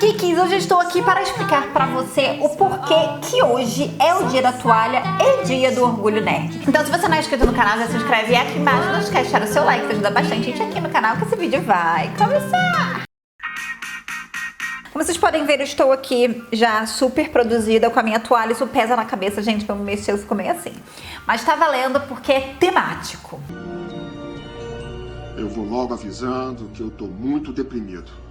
Geeks, hoje estou aqui para explicar para você o porquê que hoje é o dia da toalha e dia do orgulho nerd. Então se você não é inscrito no canal, já se inscreve aqui embaixo, não esquece de deixar o seu like, que ajuda bastante gente aqui no canal, que esse vídeo vai começar! Como vocês podem ver, eu estou aqui já super produzida com a minha toalha. Isso pesa na cabeça, gente, pra eu mexer, eu fico meio assim. Mas tá valendo porque é temático. Eu vou logo avisando que eu tô muito deprimido.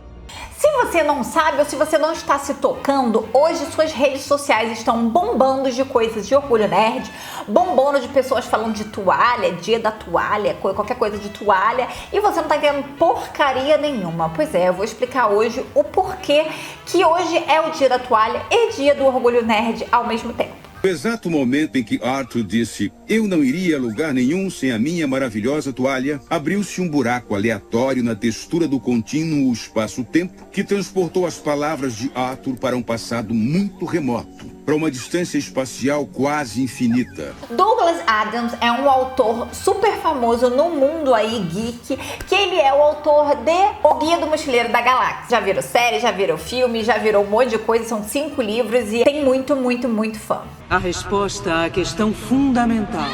Se você não sabe ou se você não está se tocando, hoje suas redes sociais estão bombando de coisas de orgulho nerd, bombando de pessoas falando de toalha, dia da toalha, qualquer coisa de toalha, e você não está entendendo porcaria nenhuma. Pois é, eu vou explicar hoje o porquê que hoje é o dia da toalha e dia do orgulho nerd ao mesmo tempo. No exato momento em que Arthur disse eu não iria a lugar nenhum sem a minha maravilhosa toalha, abriu-se um buraco aleatório na textura do contínuo espaço-tempo que transportou as palavras de Arthur para um passado muito remoto, para uma distância espacial quase infinita. Douglas Adams é um autor super famoso no mundo aí geek, que ele é o autor de O Guia do Mochileiro da Galáxia. Já virou série, já virou filme, já virou um monte de coisa, são cinco livros e tem muito, muito, muito fã. A resposta à questão fundamental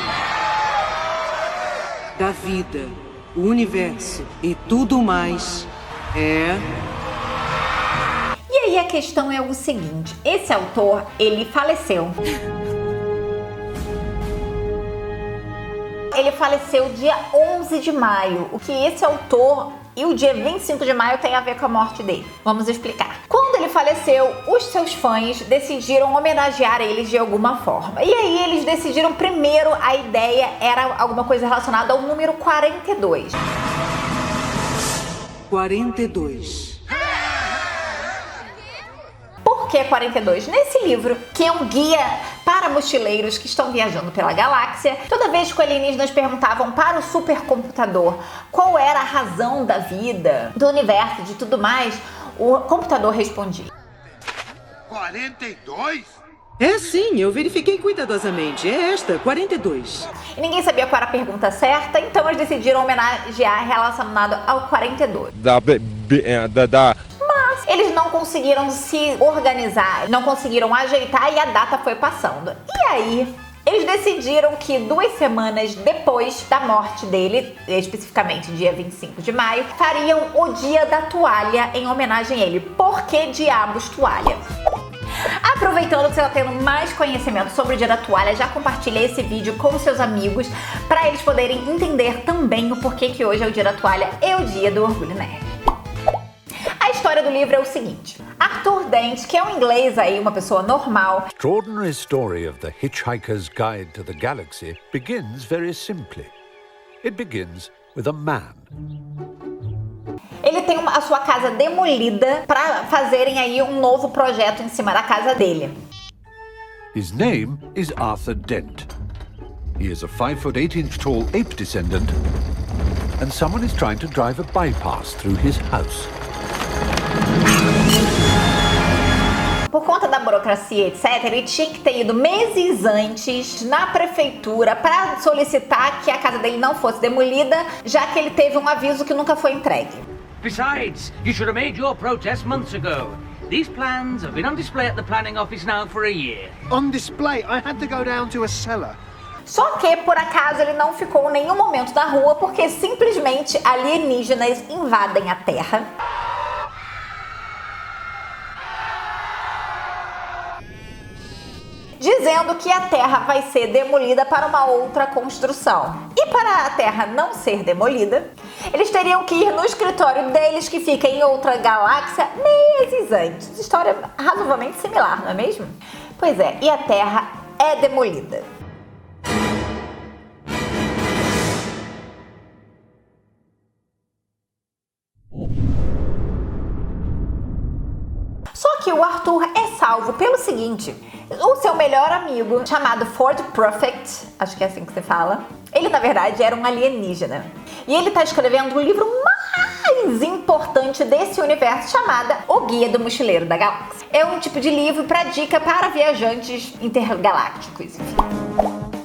da vida, o universo e tudo mais é. Questão é o seguinte: esse autor ele faleceu. Ele faleceu dia 11 de maio. O que esse autor e o dia 25 de maio tem a ver com a morte dele. Vamos explicar. Quando ele faleceu, os seus fãs decidiram homenagear eles de alguma forma. E aí eles decidiram primeiro a ideia era alguma coisa relacionada ao número 42. 42. Que 42? Nesse livro, que é um guia para mochileiros que estão viajando pela galáxia, toda vez que os alienígenas perguntavam para o supercomputador qual era a razão da vida, do universo, de tudo mais, o computador respondia. 42? É sim, eu verifiquei cuidadosamente. É esta, 42. E ninguém sabia qual era a pergunta certa, então eles decidiram homenagear relacionado ao 42. da, be- be- eh, da, da Mas eles não conseguiram se organizar, não conseguiram ajeitar e a data foi passando. E aí, eles decidiram que duas semanas depois da morte dele, especificamente dia 25 de maio, fariam o dia da toalha em homenagem a ele. Por que diabos toalha? Aproveitando que você está tendo mais conhecimento sobre o dia da toalha, já compartilha esse vídeo com seus amigos para eles poderem entender também o porquê que hoje é o dia da toalha e o dia do orgulho nerd. A história do livro é o seguinte: Arthur Dent, que é um inglês aí, uma pessoa normal, extraordinary story of the Hitchhiker's Guide to the Galaxy begins very simply. It begins with a man. ele tem uma- a sua casa demolida para fazerem aí um novo projeto em cima da casa dele. His name is Arthur Dent. He is a 5 foot 8 inch tall ape descendant, and someone is trying to drive a bypass through his house. Burocracia, etc., ele tinha que ter ido meses antes na prefeitura para solicitar que a casa dele não fosse demolida, já que ele teve um aviso que nunca foi entregue. Besides, you should have made your protest months ago. These plans have been on display at the planning office now for a year. On display, I had to go down to a cellar. Só que, por acaso, ele não ficou em nenhum momento na rua porque simplesmente alienígenas invadem a Terra. Dizendo que a Terra vai ser demolida para uma outra construção. E para a Terra não ser demolida, eles teriam que ir no escritório deles, que fica em outra galáxia, meses antes. História razoavelmente similar, não é mesmo? Pois é, e a Terra é demolida. Só que o Arthur é salvo pelo seguinte: o seu melhor amigo, chamado Ford Prophet, acho que é assim que você fala, ele na verdade era um alienígena. E ele tá escrevendo o livro mais importante desse universo, chamada O Guia do Mochileiro da Galáxia. É um tipo de livro para dica para viajantes intergalácticos.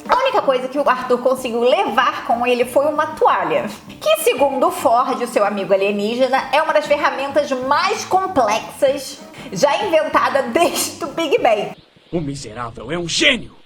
A única coisa que o Arthur conseguiu levar com ele foi uma toalha, que segundo o Ford, o seu amigo alienígena, é uma das ferramentas mais complexas já inventada desde o Big Bang. O miserável é um gênio!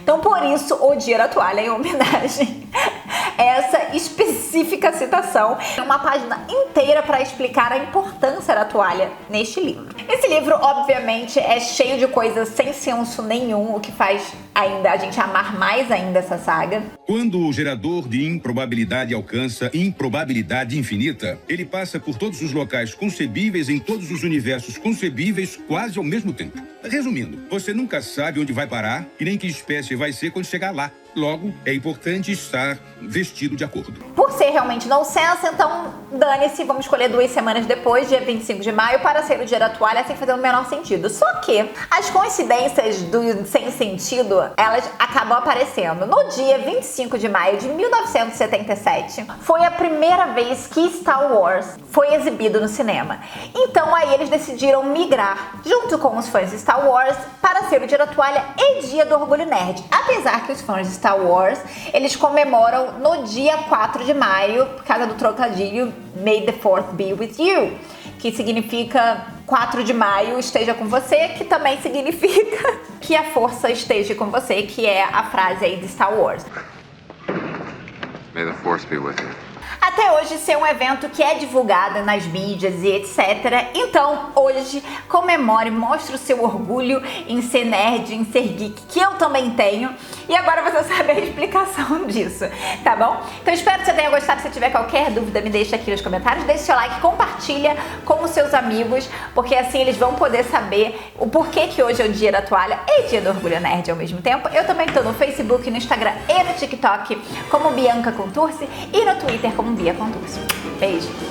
Então, por isso, o Dia da Toalha em homenagem a essa específica citação. É uma página inteira para explicar a importância da toalha neste livro. Esse livro, obviamente, é cheio de coisas sem senso nenhum, o que faz ainda a gente amar mais ainda essa saga. Quando o gerador de improbabilidade alcança improbabilidade infinita, ele passa por todos os locais concebíveis em todos os universos concebíveis quase ao mesmo tempo. Resumindo, você nunca sabe onde vai parar e nem que espécie vai ser quando chegar lá. Logo, é importante estar vestido de acordo. Por ser realmente nonsense, então dane-se, vamos escolher duas semanas depois, dia 25 de maio, para ser o dia da toalha, sem fazer o menor sentido. Só que as coincidências do sem sentido, elas acabam aparecendo. No dia 25 de maio de 1977, foi a primeira vez que Star Wars foi exibido no cinema. Então aí eles decidiram migrar, junto com os fãs de Star Wars, para ser o dia da toalha e dia do orgulho nerd. Apesar que os fãs de Star Wars, eles comemoram no dia 4 de maio, por causa do trocadilho May the 4th be with you, que significa 4 de maio esteja com você, que também significa que a força esteja com você, que é a frase aí de Star Wars. May the force be with you. Até hoje ser um evento que é divulgado nas mídias e etc. Então, hoje, comemore, mostre o seu orgulho em ser nerd, em ser geek, que eu também tenho. E agora você sabe a explicação disso, tá bom? Então espero que você tenha gostado. Se tiver qualquer dúvida, me deixa aqui nos comentários. Deixe seu like, compartilha com os seus amigos, porque assim eles vão poder saber o porquê que hoje é o dia da toalha e dia do orgulho nerd ao mesmo tempo. Eu também tô no Facebook, no Instagram e no TikTok como Bianca Contursi e no Twitter como Bia Contursi. Beijo!